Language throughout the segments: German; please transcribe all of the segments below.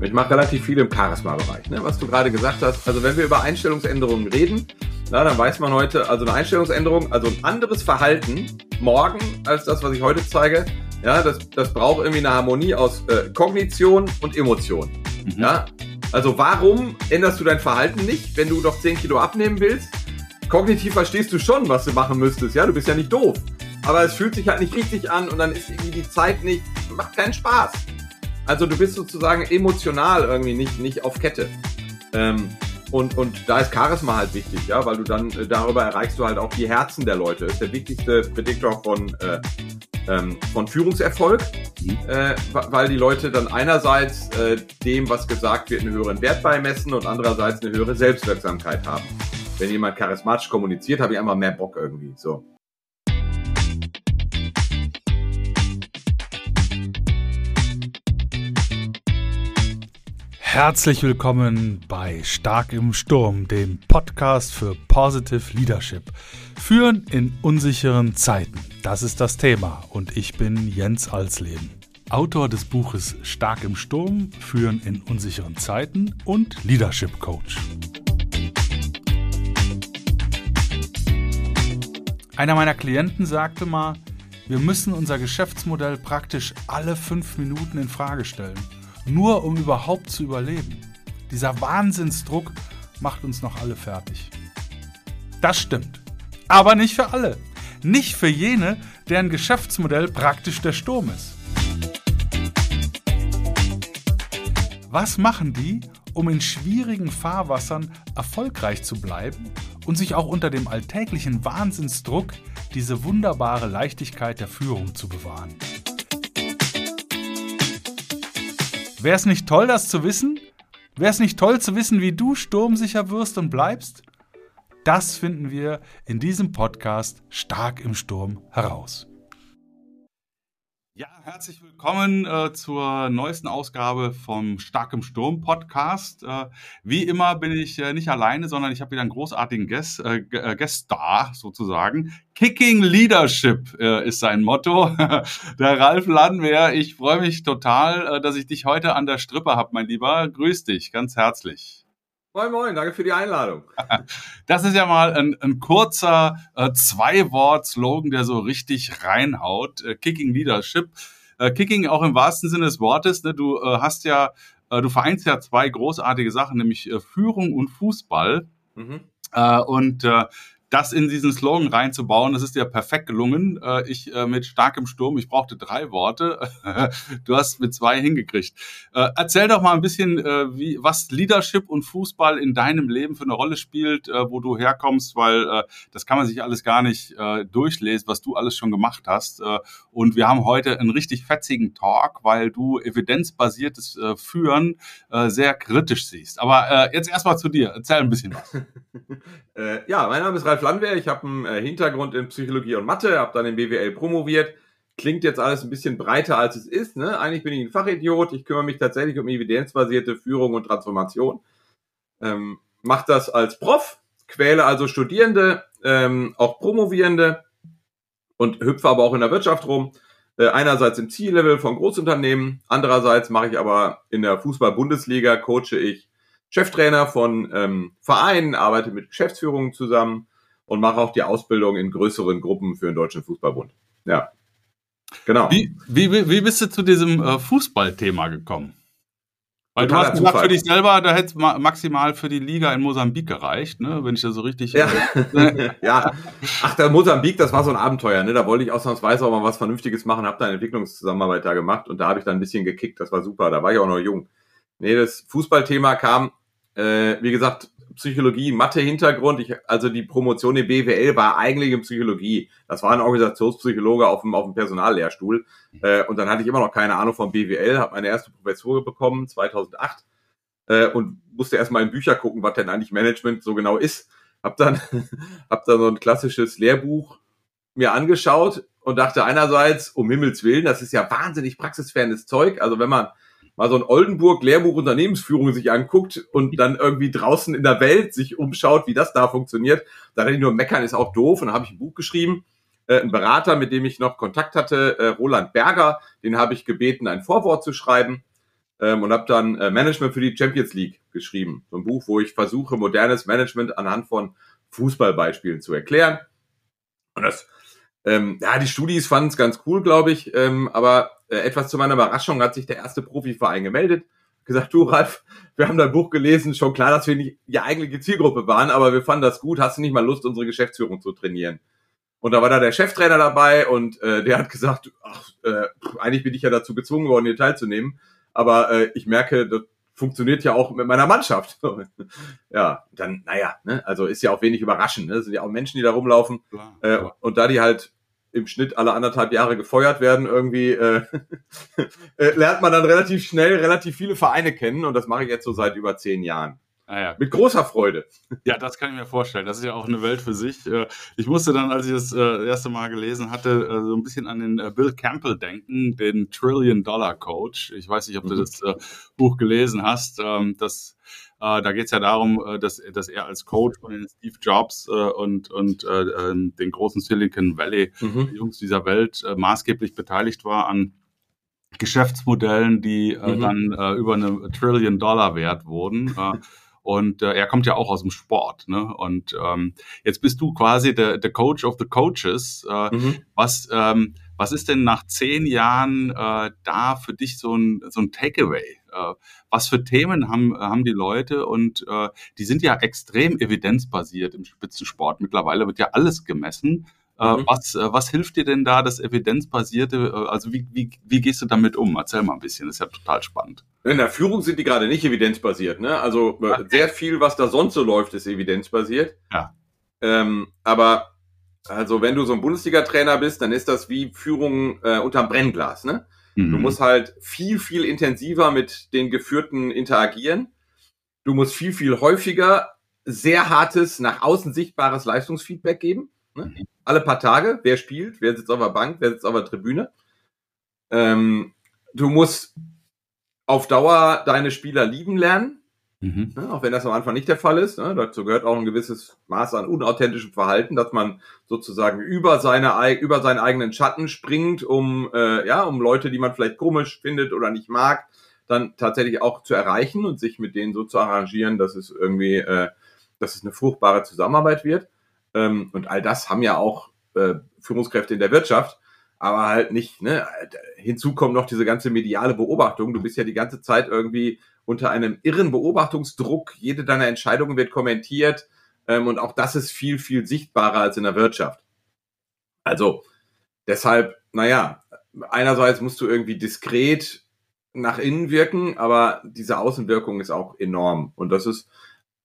Ich mache relativ viel im Charisma-Bereich, ne? was du gerade gesagt hast. Also wenn wir über Einstellungsänderungen reden, na, dann weiß man heute, also eine Einstellungsänderung, also ein anderes Verhalten morgen als das, was ich heute zeige, ja, das, das braucht irgendwie eine Harmonie aus äh, Kognition und Emotion. Mhm. Ja, also warum änderst du dein Verhalten nicht, wenn du doch 10 Kilo abnehmen willst? Kognitiv verstehst du schon, was du machen müsstest, ja, du bist ja nicht doof. Aber es fühlt sich halt nicht richtig an und dann ist irgendwie die Zeit nicht, macht keinen Spaß. Also du bist sozusagen emotional irgendwie nicht, nicht auf Kette. Ähm, und, und da ist Charisma halt wichtig, ja, weil du dann äh, darüber erreichst du halt auch die Herzen der Leute. Das ist der wichtigste Prädiktor von, äh, ähm, von Führungserfolg, mhm. äh, weil die Leute dann einerseits äh, dem, was gesagt wird, einen höheren Wert beimessen und andererseits eine höhere Selbstwirksamkeit haben. Wenn jemand charismatisch kommuniziert, habe ich einfach mehr Bock irgendwie. So. Herzlich willkommen bei Stark im Sturm, dem Podcast für Positive Leadership. Führen in unsicheren Zeiten, das ist das Thema und ich bin Jens Alsleben. Autor des Buches Stark im Sturm, Führen in unsicheren Zeiten und Leadership Coach. Einer meiner Klienten sagte mal, wir müssen unser Geschäftsmodell praktisch alle fünf Minuten in Frage stellen nur um überhaupt zu überleben. Dieser Wahnsinnsdruck macht uns noch alle fertig. Das stimmt. Aber nicht für alle. Nicht für jene, deren Geschäftsmodell praktisch der Sturm ist. Was machen die, um in schwierigen Fahrwassern erfolgreich zu bleiben und sich auch unter dem alltäglichen Wahnsinnsdruck diese wunderbare Leichtigkeit der Führung zu bewahren? Wäre es nicht toll, das zu wissen? Wäre es nicht toll zu wissen, wie du sturmsicher wirst und bleibst? Das finden wir in diesem Podcast Stark im Sturm heraus. Ja, herzlich willkommen äh, zur neuesten Ausgabe vom Stark im Sturm Podcast. Äh, wie immer bin ich äh, nicht alleine, sondern ich habe wieder einen großartigen Guest, äh, äh Guest da sozusagen. Kicking Leadership äh, ist sein Motto. Der Ralf Landwehr, ich freue mich total, dass ich dich heute an der Strippe habe, mein Lieber. Grüß dich ganz herzlich. Moin, moin, danke für die Einladung. Das ist ja mal ein, ein kurzer äh, Zwei-Wort-Slogan, der so richtig reinhaut. Äh, Kicking Leadership. Äh, Kicking auch im wahrsten Sinne des Wortes. Ne? Du äh, hast ja, äh, du vereinst ja zwei großartige Sachen, nämlich äh, Führung und Fußball. Mhm. Und das in diesen Slogan reinzubauen, das ist dir perfekt gelungen. Äh, ich äh, mit starkem Sturm, ich brauchte drei Worte. du hast mit zwei hingekriegt. Äh, erzähl doch mal ein bisschen, wie, was Leadership und Fußball in deinem Leben für eine Rolle spielt, wo du herkommst, weil das kann man sich alles gar nicht durchlesen, was du alles schon gemacht hast. und wir haben heute einen richtig fetzigen Talk, weil du evidenzbasiertes Führen sehr kritisch siehst. Aber jetzt erstmal zu dir. Erzähl ein bisschen was. ja, mein Name ist Ralf Ralf Landwehr, ich habe einen äh, Hintergrund in Psychologie und Mathe, habe dann in BWL promoviert. Klingt jetzt alles ein bisschen breiter, als es ist. Ne? Eigentlich bin ich ein Fachidiot. Ich kümmere mich tatsächlich um evidenzbasierte Führung und Transformation. Ähm, mache das als Prof, quäle also Studierende, ähm, auch Promovierende und hüpfe aber auch in der Wirtschaft rum. Äh, einerseits im Ziellevel von Großunternehmen, andererseits mache ich aber in der Fußball-Bundesliga, coache ich Cheftrainer von ähm, Vereinen, arbeite mit Geschäftsführungen zusammen und mache auch die Ausbildung in größeren Gruppen für den Deutschen Fußballbund. Ja. Genau. Wie, wie, wie bist du zu diesem äh, Fußballthema gekommen? Weil Totaler du hast gesagt, für dich selber, da hätte es maximal für die Liga in Mosambik gereicht, ne? wenn ich das so richtig. Ja. Ja. Ach, der Mosambik, das war so ein Abenteuer, ne? Da wollte ich ausnahmsweise auch mal was Vernünftiges machen, habe da eine Entwicklungszusammenarbeit da gemacht und da habe ich dann ein bisschen gekickt, das war super, da war ich auch noch jung. Nee, das Fußballthema kam, äh, wie gesagt, Psychologie, Mathe-Hintergrund. Also die Promotion in BWL war eigentlich in Psychologie. Das war ein Organisationspsychologe auf dem, auf dem Personallehrstuhl. Äh, und dann hatte ich immer noch keine Ahnung von BWL, habe meine erste Professur bekommen, 2008. Äh, und musste erstmal in Bücher gucken, was denn eigentlich Management so genau ist. Hab dann, hab dann so ein klassisches Lehrbuch mir angeschaut und dachte einerseits, um Himmels Willen, das ist ja wahnsinnig praxisfernes Zeug. Also wenn man mal so ein Oldenburg-Lehrbuch Unternehmensführung sich anguckt und dann irgendwie draußen in der Welt sich umschaut, wie das da funktioniert, da ich nur meckern ist auch doof. Und dann habe ich ein Buch geschrieben, äh, ein Berater, mit dem ich noch Kontakt hatte, äh, Roland Berger, den habe ich gebeten, ein Vorwort zu schreiben. ähm, und habe dann äh, Management für die Champions League geschrieben. So ein Buch, wo ich versuche, modernes Management anhand von Fußballbeispielen zu erklären. Und das, ähm, ja, die Studis fanden es ganz cool, glaube ich, ähm, aber äh, etwas zu meiner Überraschung hat sich der erste Profiverein gemeldet, gesagt, du Ralf, wir haben dein Buch gelesen, schon klar, dass wir nicht die eigentliche Zielgruppe waren, aber wir fanden das gut, hast du nicht mal Lust, unsere Geschäftsführung zu trainieren? Und da war da der Cheftrainer dabei und äh, der hat gesagt, ach, äh, eigentlich bin ich ja dazu gezwungen worden, hier teilzunehmen aber äh, ich merke, das funktioniert ja auch mit meiner Mannschaft. ja, dann, naja, ne, also ist ja auch wenig überraschend. Ne? Das sind ja auch Menschen, die da rumlaufen. Klar, äh, klar. Und da die halt im Schnitt alle anderthalb Jahre gefeuert werden, irgendwie äh, äh, lernt man dann relativ schnell relativ viele Vereine kennen und das mache ich jetzt so seit über zehn Jahren. Ah, ja. Mit großer Freude. Ja, das kann ich mir vorstellen. Das ist ja auch eine Welt für sich. Äh, ich musste dann, als ich das äh, erste Mal gelesen hatte, so ein bisschen an den Bill Campbell denken, den Trillion Dollar Coach. Ich weiß nicht, ob du mhm. das Buch gelesen hast. Ähm, das, da geht es ja darum, dass, dass er als Coach von den Steve Jobs und, und ähm, den großen Silicon Valley mhm. Jungs dieser Welt maßgeblich beteiligt war an Geschäftsmodellen, die mhm. dann über eine Trillion Dollar wert wurden. Und äh, er kommt ja auch aus dem Sport. Ne? Und ähm, jetzt bist du quasi der, der Coach of the Coaches. Äh, mhm. was, ähm, was ist denn nach zehn Jahren äh, da für dich so ein, so ein Takeaway? Äh, was für Themen haben, haben die Leute? Und äh, die sind ja extrem evidenzbasiert im Spitzensport. Mittlerweile wird ja alles gemessen. Äh, mhm. Was, äh, was hilft dir denn da, das evidenzbasierte, äh, also wie, wie, wie gehst du damit um? Erzähl mal ein bisschen, das ist ja total spannend. In der Führung sind die gerade nicht evidenzbasiert, ne? Also okay. sehr viel, was da sonst so läuft, ist evidenzbasiert. Ja. Ähm, aber also wenn du so ein Bundesliga-Trainer bist, dann ist das wie Führung äh, unterm Brennglas, ne? Mhm. Du musst halt viel, viel intensiver mit den Geführten interagieren. Du musst viel, viel häufiger sehr hartes, nach außen sichtbares Leistungsfeedback geben. Ne? Mhm. Alle paar Tage, wer spielt, wer sitzt auf der Bank, wer sitzt auf der Tribüne. Ähm, du musst auf Dauer deine Spieler lieben lernen, mhm. ne? auch wenn das am Anfang nicht der Fall ist. Ne? Dazu gehört auch ein gewisses Maß an unauthentischem Verhalten, dass man sozusagen über seine über seinen eigenen Schatten springt, um äh, ja um Leute, die man vielleicht komisch findet oder nicht mag, dann tatsächlich auch zu erreichen und sich mit denen so zu arrangieren, dass es irgendwie, äh, dass es eine fruchtbare Zusammenarbeit wird. Ähm, und all das haben ja auch äh, Führungskräfte in der Wirtschaft, aber halt nicht. Ne? Hinzu kommt noch diese ganze mediale Beobachtung. Du bist ja die ganze Zeit irgendwie unter einem irren Beobachtungsdruck. Jede deiner Entscheidungen wird kommentiert. Ähm, und auch das ist viel, viel sichtbarer als in der Wirtschaft. Also deshalb, naja, einerseits musst du irgendwie diskret nach innen wirken, aber diese Außenwirkung ist auch enorm. Und das ist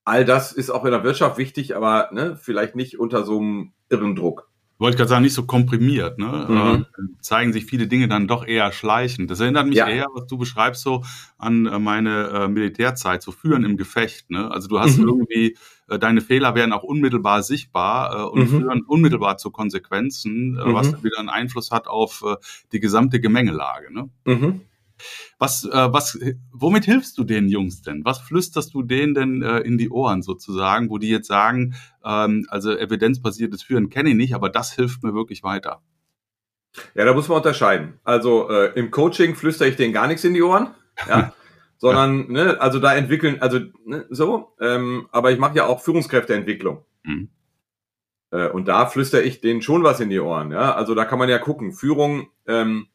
all das ist auch in der Wirtschaft wichtig, aber ne, vielleicht nicht unter so einem irren Druck. Wollte gerade sagen, nicht so komprimiert. Ne? Mhm. Äh, zeigen sich viele Dinge dann doch eher schleichend. Das erinnert mich ja. eher, was du beschreibst, so an äh, meine äh, Militärzeit, so führen im Gefecht. Ne? Also du hast mhm. irgendwie, äh, deine Fehler werden auch unmittelbar sichtbar äh, und mhm. führen unmittelbar zu Konsequenzen, äh, was mhm. dann wieder einen Einfluss hat auf die gesamte Gemengelage. Ne? Was, äh, was, womit hilfst du den Jungs denn? Was flüsterst du denen denn äh, in die Ohren sozusagen, wo die jetzt sagen, ähm, also evidenzbasiertes Führen kenne ich nicht, aber das hilft mir wirklich weiter? Ja, da muss man unterscheiden. Also äh, im Coaching flüstere ich denen gar nichts in die Ohren, ja, sondern ne, also da entwickeln, also ne, so. Ähm, aber ich mache ja auch Führungskräfteentwicklung. Mhm. Äh, und da flüstere ich denen schon was in die Ohren. Ja, also da kann man ja gucken. Führung ähm,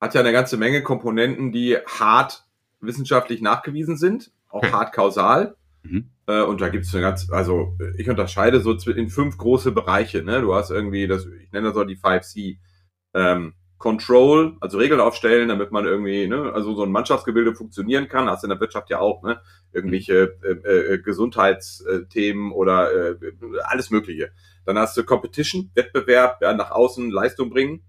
hat ja eine ganze Menge Komponenten, die hart wissenschaftlich nachgewiesen sind, auch okay. hart kausal. Mhm. Äh, und da gibt es eine ganz, also ich unterscheide so in fünf große Bereiche. Ne? Du hast irgendwie das, ich nenne das so die 5C. Ähm, Control, also Regeln aufstellen, damit man irgendwie, ne, also so ein Mannschaftsgebilde funktionieren kann. Hast in der Wirtschaft ja auch, ne, irgendwelche äh, äh, Gesundheitsthemen oder äh, alles Mögliche. Dann hast du Competition, Wettbewerb, ja, nach außen Leistung bringen.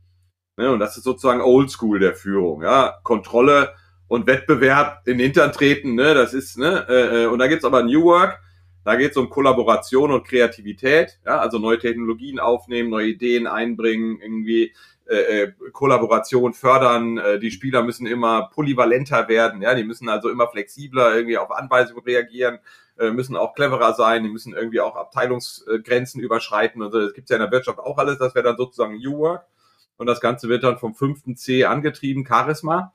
Ne? Und das ist sozusagen Oldschool der Führung. Ja? Kontrolle und Wettbewerb in den Hintern treten, ne? das ist, ne? Äh, äh, und da gibt's aber New Work, da geht's um Kollaboration und Kreativität, ja? also neue Technologien aufnehmen, neue Ideen einbringen, irgendwie äh, äh, Kollaboration fördern. Die Spieler müssen immer polyvalenter werden, ja, die müssen also immer flexibler irgendwie auf Anweisungen reagieren, müssen auch cleverer sein, die müssen irgendwie auch Abteilungsgrenzen überschreiten und so. Das gibt's ja in der Wirtschaft auch alles, das wäre dann sozusagen New Work und das Ganze wird dann vom fünften C angetrieben, Charisma.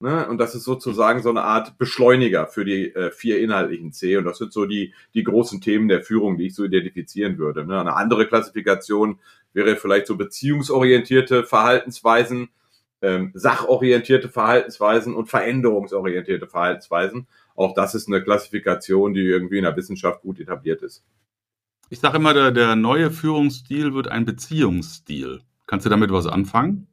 Ne? Und das ist sozusagen so eine Art Beschleuniger für die äh, vier inhaltlichen C. Und das sind so die, die großen Themen der Führung, die ich so identifizieren würde. Ne? Eine andere Klassifikation wäre vielleicht so beziehungsorientierte Verhaltensweisen, ähm, sachorientierte Verhaltensweisen und veränderungsorientierte Verhaltensweisen. Auch das ist eine Klassifikation, die irgendwie in der Wissenschaft gut etabliert ist. Ich sage immer, der, der neue Führungsstil wird ein Beziehungsstil. Kannst du damit was anfangen?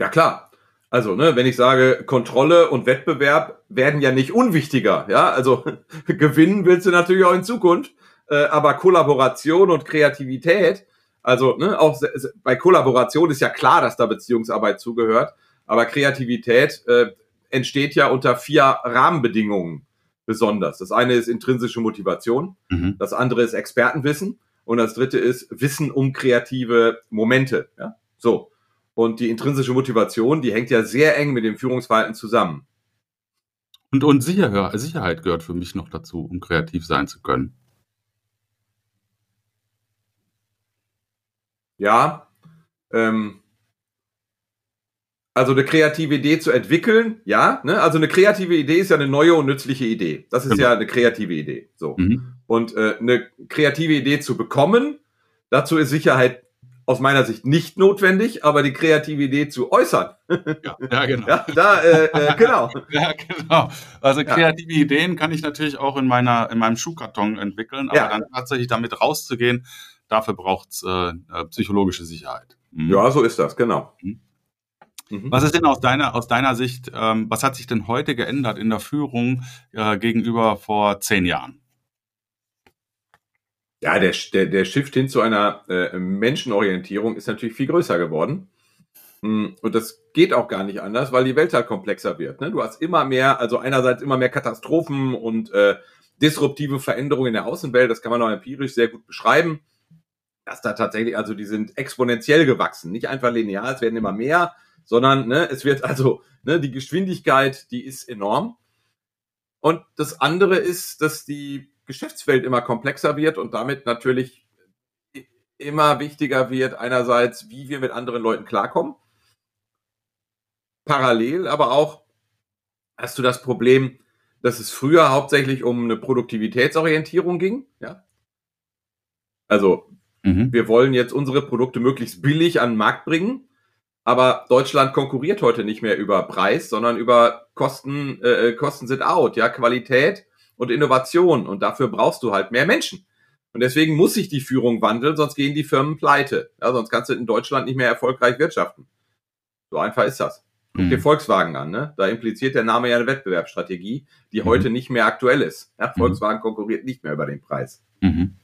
Ja klar. Also, ne, wenn ich sage, Kontrolle und Wettbewerb werden ja nicht unwichtiger, ja, also gewinnen willst du natürlich auch in Zukunft, äh, aber Kollaboration und Kreativität, also ne, auch bei Kollaboration ist ja klar, dass da Beziehungsarbeit zugehört, aber Kreativität äh, entsteht ja unter vier Rahmenbedingungen besonders. Das eine ist intrinsische Motivation, mhm. das andere ist Expertenwissen und das dritte ist Wissen um kreative Momente, ja, so. Und die intrinsische Motivation, die hängt ja sehr eng mit dem Führungsverhalten zusammen. Und, und Sicher Sicherheit gehört für mich noch dazu, um kreativ sein zu können. Ja, ähm, also eine kreative Idee zu entwickeln, ja, ne? Also eine kreative Idee ist ja eine neue und nützliche Idee. Das ist genau. ja eine kreative Idee. So. Mhm. Und äh, eine kreative Idee zu bekommen, dazu ist Sicherheit aus meiner Sicht nicht notwendig, aber die kreative Idee zu äußern. Ja, ja genau. Ja, da, äh, äh, genau. ja, genau. Also kreative ja. Ideen kann ich natürlich auch in meiner in meinem Schuhkarton entwickeln, aber ja. dann tatsächlich damit rauszugehen, dafür braucht's äh, äh, psychologische Sicherheit. Mhm. Ja, so ist das, genau. Mhm. mhm. Was ist denn aus deiner, aus deiner Sicht, ähm, was hat sich denn heute geändert in der Führung äh, gegenüber vor zehn Jahren? Ja, der, der, der Shift hin zu einer äh, Menschenorientierung ist natürlich viel größer geworden. Hm, und das geht auch gar nicht anders, weil die Welt halt komplexer wird. Ne? Du hast immer mehr, also einerseits immer mehr Katastrophen und äh, disruptive Veränderungen in der Außenwelt, das kann man auch empirisch sehr gut beschreiben. Dass da tatsächlich, also die sind exponentiell gewachsen, nicht einfach linear, es werden immer mehr, sondern ne, es wird also, ne, die Geschwindigkeit, die ist enorm. Und das andere ist, dass die Geschäftswelt immer komplexer wird und damit natürlich immer wichtiger wird, einerseits, wie wir mit anderen Leuten klarkommen. Parallel aber auch hast du das Problem, dass es früher hauptsächlich um eine Produktivitätsorientierung ging. Ja? Also mhm. wir wollen jetzt unsere Produkte möglichst billig an den Markt bringen, aber Deutschland konkurriert heute nicht mehr über Preis, sondern über Kosten, äh, Kosten sind out, ja, Qualität und Innovation. Und dafür brauchst du halt mehr Menschen. Und deswegen muss sich die Führung wandeln, sonst gehen die Firmen pleite. Ja, sonst kannst du in Deutschland nicht mehr erfolgreich wirtschaften. So einfach ist das. Guck mhm. dir Volkswagen an, ne? Da impliziert der Name ja eine Wettbewerbsstrategie, die mhm. heute nicht mehr aktuell ist. Ja, mhm. Volkswagen konkurriert nicht mehr über den Preis. Mhm.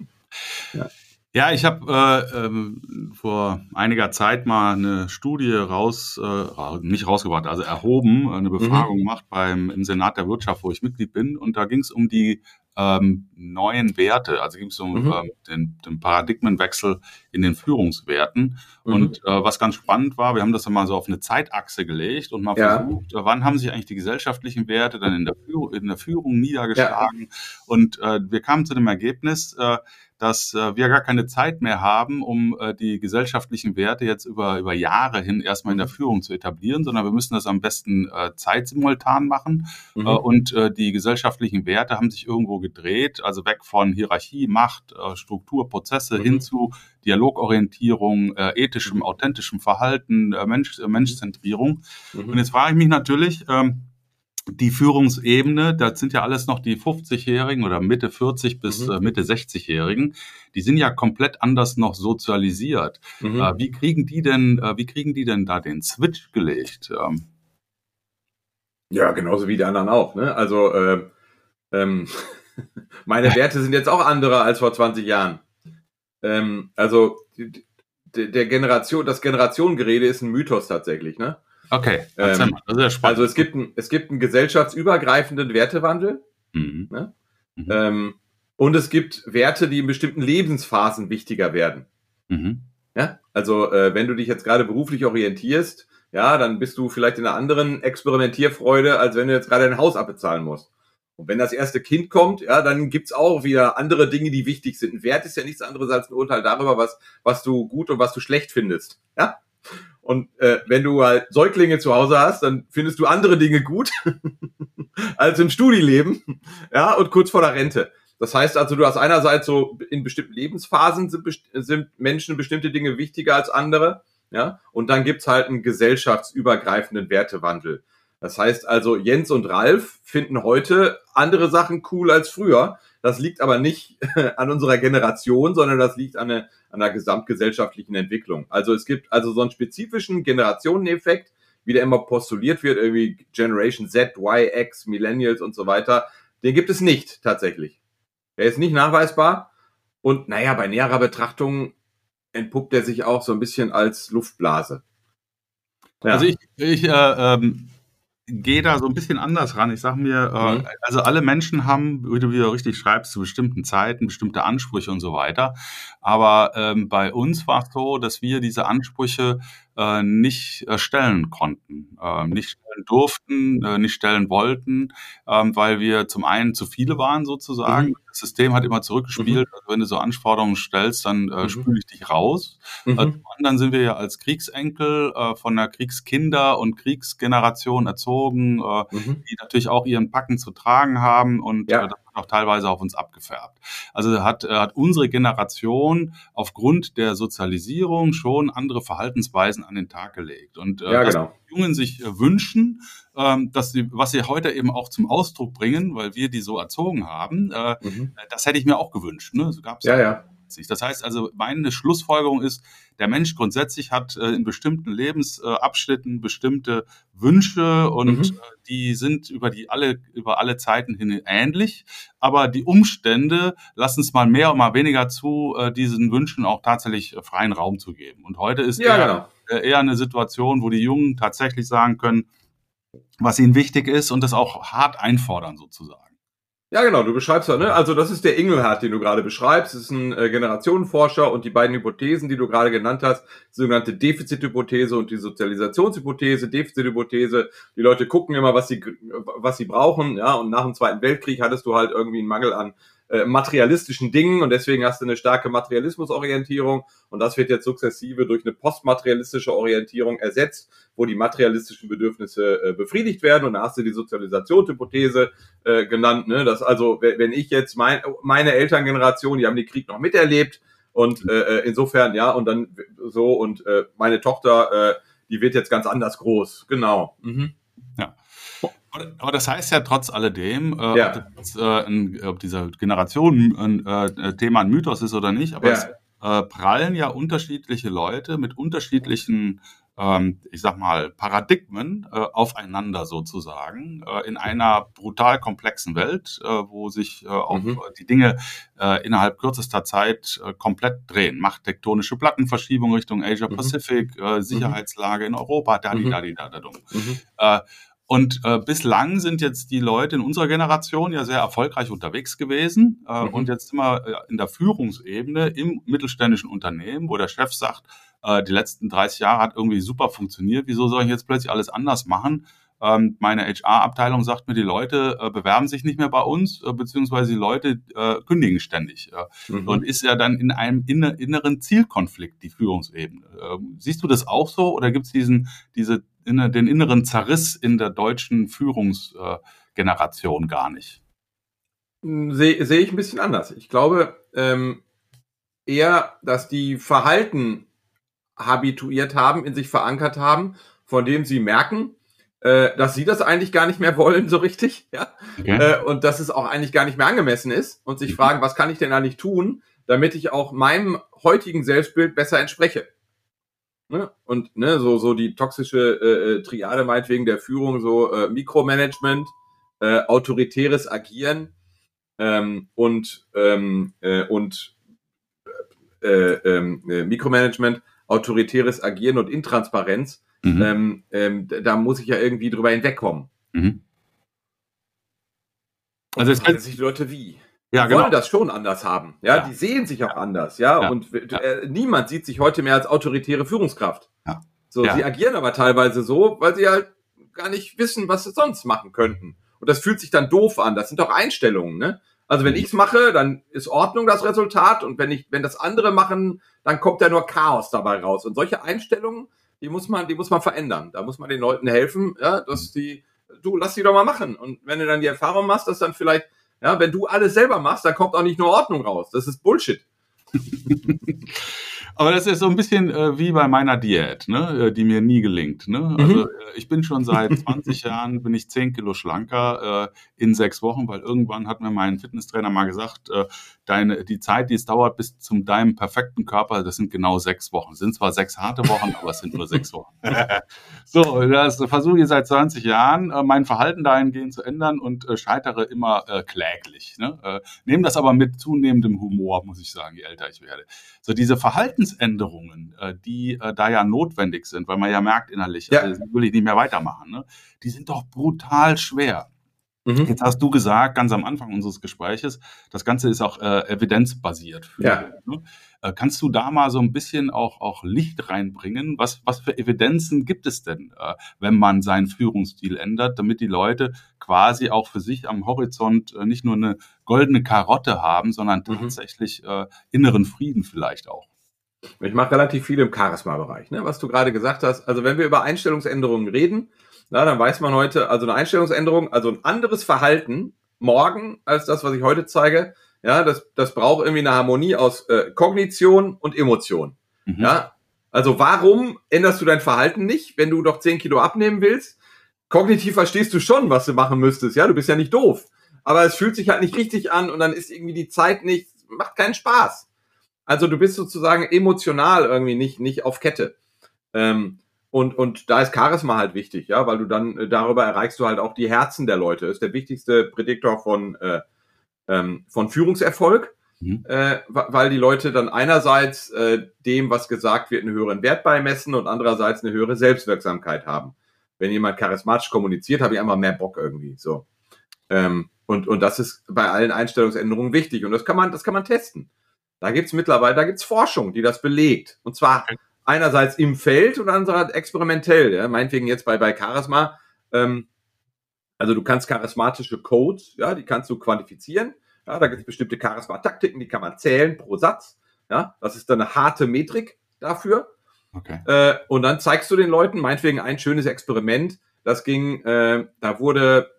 Ja. Ja, ich habe äh, ähm, vor einiger Zeit mal eine Studie raus, äh, nicht rausgebracht, also erhoben, eine mhm. Befragung mhm. gemacht beim im Senat der Wirtschaft, wo ich Mitglied bin, und da ging es um die ähm, neuen Werte, also ging es um mhm. ähm, den, den Paradigmenwechsel in den Führungswerten. Mhm. Und äh, was ganz spannend war, wir haben das dann mal so auf eine Zeitachse gelegt und mal ja. versucht, äh, wann haben sich eigentlich die gesellschaftlichen Werte dann in der, Führ in der Führung niedergeschlagen. Ja. Und äh, wir kamen zu dem Ergebnis, äh, dass äh, wir gar keine Zeit mehr haben, um äh, die gesellschaftlichen Werte jetzt über, über Jahre hin erstmal in der mhm. Führung zu etablieren, sondern wir müssen das am besten äh, zeitsimultan machen. Mhm. Äh, und äh, die gesellschaftlichen Werte haben sich irgendwo gedreht, also weg von Hierarchie, Macht, äh, Struktur, Prozesse mhm. hin zu Dialogorientierung, äh, ethischem, mhm. authentischem Verhalten, äh, Mensch, äh, Menschzentrierung. Mhm. Und jetzt frage ich mich natürlich, ähm, die Führungsebene, das sind ja alles noch die 50-Jährigen oder Mitte 40 bis mhm. äh, Mitte 60-Jährigen, die sind ja komplett anders noch sozialisiert. Mhm. Äh, wie kriegen die denn, äh, wie kriegen die denn da den Switch gelegt? Ähm, ja, genauso wie die anderen auch. Ne? Also äh, ähm, meine Werte sind jetzt auch andere als vor 20 Jahren. Ähm, also der Generation, das Generationengerede ist ein Mythos tatsächlich. Ne? Okay, ähm, das ist ja spannend. Also es gibt, ein, es gibt einen gesellschaftsübergreifenden Wertewandel. Mhm. Ne? Mhm. Ähm, und es gibt Werte, die in bestimmten Lebensphasen wichtiger werden. Mhm. Ja? Also äh, wenn du dich jetzt gerade beruflich orientierst, ja, dann bist du vielleicht in einer anderen Experimentierfreude, als wenn du jetzt gerade ein Haus abbezahlen musst. Und wenn das erste Kind kommt, ja, dann gibt's auch wieder andere Dinge, die wichtig sind. Ein Wert ist ja nichts anderes als ein Urteil darüber, was, was du gut und was du schlecht findest. Ja? Und äh, wenn du halt Säuglinge zu Hause hast, dann findest du andere Dinge gut als im Studileben, ja, und kurz vor der Rente. Das heißt also, du hast einerseits so in bestimmten Lebensphasen sind, sind Menschen bestimmte Dinge wichtiger als andere, ja, und dann gibt's halt einen gesellschaftsübergreifenden Wertewandel. Das heißt also, Jens und Ralf finden heute andere Sachen cool als früher. Das liegt aber nicht an unserer Generation, sondern das liegt an, eine, einer gesamtgesellschaftlichen Entwicklung. Also es gibt also so einen spezifischen Generationeneffekt, wie der immer postuliert wird, irgendwie Generation Z, Y, X, Millennials und so weiter. Den gibt es nicht tatsächlich. Er ist nicht nachweisbar. Und naja, bei näherer Betrachtung entpuppt er sich auch so ein bisschen als Luftblase. Ja. Also ich, ich äh, ähm, gehe da so ein bisschen anders ran. Ich sage mir, äh, mhm. also alle Menschen haben, wie du wieder richtig schreibst, zu bestimmten Zeiten bestimmte Ansprüche und so weiter. Aber ähm, bei uns war es so, dass wir diese Ansprüche äh, nicht äh, stellen konnten, äh, nicht stellen durften, äh, nicht stellen wollten, ähm, weil wir zum einen zu viele waren sozusagen. Mhm. Das System hat immer zurückgespielt. Mhm. Also wenn du so Anforderungen stellst, dann äh, mhm. spüle ich dich raus. Mhm. Äh, zum anderen sind wir ja als Kriegsenkel äh, von der Kriegskinder- und Kriegsgeneration erzogen, äh, mhm. die natürlich auch ihren Packen zu tragen haben und ja. äh, auch teilweise auf uns abgefärbt. Also hat, äh, hat unsere Generation aufgrund der Sozialisierung schon andere Verhaltensweisen an den Tag gelegt. Und äh, ja, genau. die Jungen sich äh, wünschen, ähm, dass sie, was sie heute eben auch zum Ausdruck bringen, weil wir die so erzogen haben, äh, mhm. das hätte ich mir auch gewünscht. Ne? So gab's ja, ja. Das heißt also, meine Schlussfolgerung ist, der Mensch grundsätzlich hat äh, in bestimmten Lebensabschnitten bestimmte Wünsche und mhm. Äh, die sind über die alle, über alle Zeiten hin ähnlich. Aber die Umstände lassen es mal mehr und mal weniger zu, äh, diesen Wünschen auch tatsächlich freien Raum zu geben. Und heute ist ja, eher, genau. eher eine Situation, wo die Jungen tatsächlich sagen können, was ihnen wichtig ist und das auch hart einfordern sozusagen. Ja, genau, du beschreibst ja, ne? Also das ist der Ingelhardt, den du gerade beschreibst. Das ist ein äh, Generationenforscher und die beiden Hypothesen, die du gerade genannt hast, die sogenannte Defizithypothese und die Sozialisationshypothese. Defizithypothese, die Leute gucken immer, was sie, was sie brauchen, ja, und nach dem Zweiten Weltkrieg hattest du halt irgendwie einen Mangel an äh, materialistischen Dingen und deswegen hast du eine starke Materialismusorientierung und das wird jetzt sukzessive durch eine postmaterialistische Orientierung ersetzt, wo die materialistischen Bedürfnisse äh, befriedigt werden und da hast du die Sozialisationshypothese äh, genannt, ne? dass also wenn ich jetzt mein, meine Elterngeneration, die haben den Krieg noch miterlebt und äh, äh, insofern ja und dann so und äh, meine Tochter, äh, die wird jetzt ganz anders groß, genau. Mhm. Aber das heißt ja trotz alledem, äh, ja. ob, das, äh, ein, ob dieser Generation ein äh, Thema ein Mythos ist oder nicht, aber ja. es äh, prallen ja unterschiedliche Leute mit unterschiedlichen, ähm, ich sag mal, Paradigmen äh, aufeinander sozusagen äh, in einer brutal komplexen Welt, wo sich auch mhm. die Dinge innerhalb kürzester Zeit komplett drehen. Macht tektonische Plattenverschiebung Richtung Asia mhm. Pacific, mhm. Sicherheitslage in Europa, da, da, da, da, da, da. Und äh, bislang sind jetzt die Leute in unserer Generation ja sehr erfolgreich unterwegs gewesen äh, mhm. und jetzt immer äh, in der Führungsebene im mittelständischen Unternehmen, wo der Chef sagt, äh, die letzten 30 Jahre hat irgendwie super funktioniert, wieso soll ich jetzt plötzlich alles anders machen? Ähm, meine HR-Abteilung sagt mir, die Leute äh, bewerben sich nicht mehr bei uns, äh, beziehungsweise die Leute äh, kündigen ständig. Äh, mhm. Und ist ja dann in einem inner, inneren Zielkonflikt die Führungsebene. Äh, siehst du das auch so oder gibt es diesen, diese den inneren Zerriss in der deutschen Führungsgeneration gar nicht. Sehe seh ich ein bisschen anders. Ich glaube ähm, eher, dass die Verhalten habituiert haben, in sich verankert haben, von dem sie merken, äh, dass sie das eigentlich gar nicht mehr wollen so richtig, ja, okay. äh, und dass es auch eigentlich gar nicht mehr angemessen ist und sich mhm. fragen, was kann ich denn eigentlich tun, damit ich auch meinem heutigen Selbstbild besser entspreche. Ne? Und ne, so, so die toxische äh, äh, Triade meinetwegen der Führung, so äh, Mikromanagement, äh, autoritäres Agieren ähm, und, ähm, äh, und äh, ähm, äh, Mikromanagement, autoritäres Agieren und Intransparenz, mhm. ähm, ähm, da muss ich ja irgendwie drüber hinwegkommen. Mhm. Also es kann sich Leute wie ja, genau. wollen das schon anders haben. Ja, ja. die sehen sich auch anders. Ja, ja. und äh, niemand sieht sich heute mehr als autoritäre Führungskraft. Ja. So, sie agieren aber teilweise so, weil sie halt gar nicht wissen, was sie sonst machen könnten. Und das fühlt sich dann doof an. Das sind doch Einstellungen, ne? Also wenn mhm. ich's mache, dann ist Ordnung das Resultat und wenn ich, wenn das andere machen, dann kommt ja nur Chaos dabei raus. Und solche Einstellungen die muss man, die muss man verändern. Da muss man den Leuten helfen, ja, dass die, du lass die doch mal machen. Und wenn du dann die Erfahrung machst, dass dann vielleicht, ja, wenn du alles selber machst, dann kommt auch nicht nur Ordnung raus. Das ist Bullshit. Aber das ist so ein bisschen äh, wie bei meiner Diät, ne, äh, die mir nie gelingt. Ne? Mhm. Also ich bin schon seit 20 Jahren, bin ich 10 Kilo schlanker äh, in sechs Wochen, weil irgendwann hat mir mein Fitnesstrainer mal gesagt, äh, deine, die Zeit, die es dauert bis zum deinem perfekten Körper, das sind genau sechs Wochen. Es sind zwar sechs harte Wochen, aber es sind nur sechs Wochen. so, das versuche ich seit 20 Jahren, äh, mein Verhalten dahingehend zu ändern und scheitere immer kläglich. Ne? Nehme das aber mit zunehmendem Humor, muss ich sagen, je älter ich werde. So diese Verhaltensänderungen, äh, die äh, da ja notwendig sind, weil man ja merkt innerlich, ja. also, will ich nicht mehr weitermachen, ne? die sind doch brutal schwer. Mhm. Jetzt hast du gesagt, ganz am Anfang unseres Gespräches, das Ganze ist auch äh, evidenzbasiert. ja. Ne? Äh, kannst du da mal so ein bisschen auch, auch Licht reinbringen? Was, was für Evidenzen gibt es denn, äh, wenn man seinen Führungsstil ändert, damit die Leute quasi auch für sich am Horizont äh, nicht nur eine goldene Karotte haben, sondern mhm. tatsächlich äh, inneren Frieden vielleicht auch? Ich mache relativ viel im Charisma-Bereich, ne? was du gerade gesagt hast. Also wenn wir über Einstellungsänderungen reden, na, dann weiß man heute, also eine Einstellungsänderung, also ein anderes Verhalten morgen als das, was ich heute zeige, ja, das, das braucht irgendwie eine Harmonie aus äh, Kognition und Emotion. Mhm. Ja, also warum änderst du dein Verhalten nicht, wenn du doch 10 Kilo abnehmen willst? Kognitiv verstehst du schon, was du machen müsstest. Ja, du bist ja nicht doof. Aber es fühlt sich halt nicht richtig an und dann ist irgendwie die Zeit nicht, macht keinen Spaß. Also du bist sozusagen emotional irgendwie nicht, nicht auf Kette. Ähm, und, und da ist Charisma halt wichtig, ja, weil du dann äh, darüber erreichst du halt auch die Herzen der Leute. Das ist der wichtigste Prädiktor von, äh, ähm, von Führungserfolg, mhm. äh, weil die Leute dann einerseits äh, dem, was gesagt wird, einen höheren Wert beimessen und andererseits eine höhere Selbstwirksamkeit haben. Wenn jemand charismatisch kommuniziert, habe ich einfach mehr Bock irgendwie. So. Ähm, und, und das ist bei allen Einstellungsänderungen wichtig. Und das kann man, das kann man testen. Da gibt's mittlerweile, da gibt's Forschung, die das belegt. Und zwar einerseits im Feld und andererseits experimentell. Ja? Meinetwegen jetzt bei, bei Charisma. Ähm, also du kannst charismatische Codes, ja, die kannst du quantifizieren. Ja, da gibt es bestimmte Charisma-Taktiken, die kann man zählen pro Satz. Ja, das ist dann eine harte Metrik dafür. Okay. Äh, und dann zeigst du den Leuten, meinetwegen ein schönes Experiment. Das ging, äh, da wurde,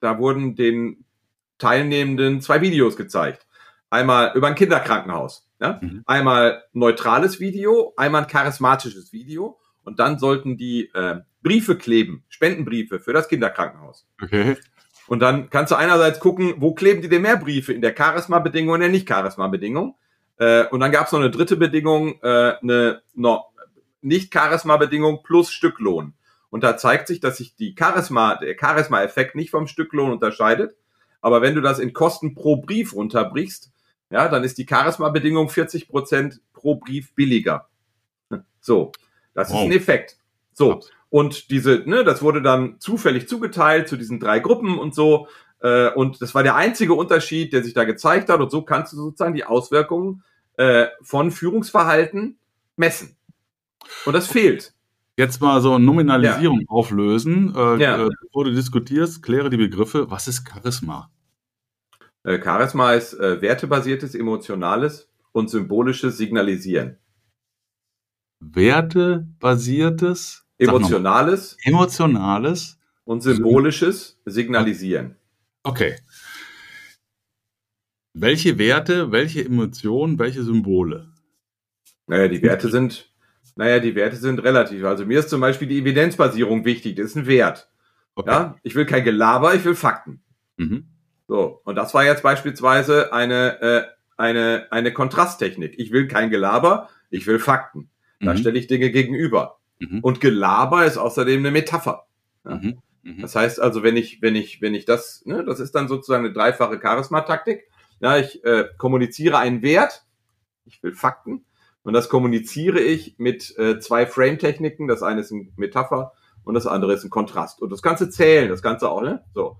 da wurden den Teilnehmenden zwei Videos gezeigt. Einmal über ein Kinderkrankenhaus. Ja? Mhm. Einmal neutrales Video, einmal ein charismatisches Video. Und dann sollten die äh, Briefe kleben, Spendenbriefe für das Kinderkrankenhaus. Okay. Und dann kannst du einerseits gucken, wo kleben die denn mehr Briefe, in der Charisma-Bedingung und der Nicht-Charisma-Bedingung. Äh, und dann gab es noch eine dritte Bedingung, äh, eine no, Nicht-Charisma-Bedingung plus Stücklohn. Und da zeigt sich, dass sich die Charisma, der Charisma-Effekt nicht vom Stücklohn unterscheidet. Aber wenn du das in Kosten pro Brief runterbrichst, ja, dann ist die Charisma-Bedingung 40 Prozent pro Brief billiger. So, das wow. ist ein Effekt. So, und diese, ne, das wurde dann zufällig zugeteilt zu diesen drei Gruppen und so. Äh, und das war der einzige Unterschied, der sich da gezeigt hat. Und so kannst du sozusagen die Auswirkungen äh, von Führungsverhalten messen. Und das fehlt. Jetzt mal so eine Nominalisierung ja. auflösen. Äh, ja. äh, bevor du diskutierst, kläre die Begriffe. Was ist Charisma? Äh, Charisma ist äh, wertebasiertes, emotionales und symbolisches Signalisieren. Wertebasiertes? Emotionales. Emotionales. Und symbolisches Signalisieren. Okay. Welche Werte, welche Emotionen, welche Symbole? Naja, die Werte sind, naja, die Werte sind relativ. Also mir ist zum Beispiel die Evidenzbasierung wichtig. Das ist ein Wert. Okay. Ja, ich will kein Gelaber, ich will Fakten. Mhm. So. Und das war jetzt beispielsweise eine, äh, eine, eine Kontrasttechnik. Ich will kein Gelaber, ich will Fakten. Da mhm. stelle ich Dinge gegenüber. Mhm. Und Gelaber ist außerdem eine Metapher. Ja? Mhm. Mhm. Das heißt also, wenn ich, wenn ich, wenn ich das, ne, das ist dann sozusagen eine dreifache Charisma-Taktik. Ja, ich äh, kommuniziere einen Wert, ich will Fakten, und das kommuniziere ich mit äh, zwei Frame-Techniken. Das eine ist eine Metapher und das andere ist ein Kontrast. Und das Ganze zählen, das Ganze auch, ne? So.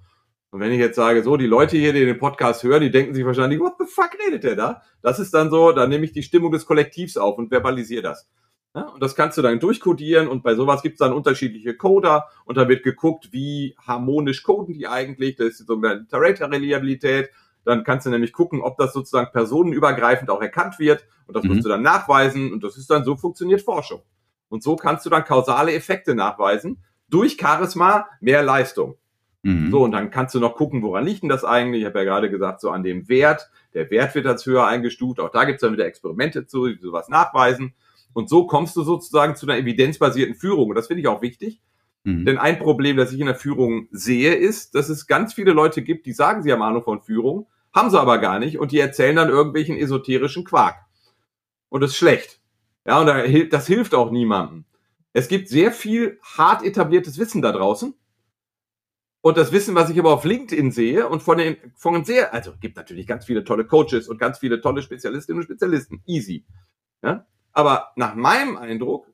Und wenn ich jetzt sage, so, die Leute hier, die den Podcast hören, die denken sich wahrscheinlich, what the fuck redet der da? Das ist dann so, da nehme ich die Stimmung des Kollektivs auf und verbalisiere das. Ja, und das kannst du dann durchcodieren und bei sowas gibt es dann unterschiedliche Coder und da wird geguckt, wie harmonisch coden die eigentlich. Das ist die sogenannte Iterator-Reliabilität. Dann kannst du nämlich gucken, ob das sozusagen personenübergreifend auch erkannt wird und das mhm. musst du dann nachweisen und das ist dann so funktioniert Forschung. Und so kannst du dann kausale Effekte nachweisen. Durch Charisma mehr Leistung. Mhm. So, und dann kannst du noch gucken, woran liegt denn das eigentlich? Ich habe ja gerade gesagt, so an dem Wert. Der Wert wird als höher eingestuft. Auch da gibt es dann wieder Experimente zu, die sowas nachweisen. Und so kommst du sozusagen zu einer evidenzbasierten Führung. Und das finde ich auch wichtig. Mhm. Denn ein Problem, das ich in der Führung sehe, ist, dass es ganz viele Leute gibt, die sagen, sie haben Ahnung von Führung, haben sie aber gar nicht und die erzählen dann irgendwelchen esoterischen Quark. Und das ist schlecht. Ja, und das hilft auch niemandem. Es gibt sehr viel hart etabliertes Wissen da draußen. Und das Wissen, was ich aber auf LinkedIn sehe und von den, von sehr, also gibt natürlich ganz viele tolle Coaches und ganz viele tolle Spezialistinnen und Spezialisten. Easy. Ja? Aber nach meinem Eindruck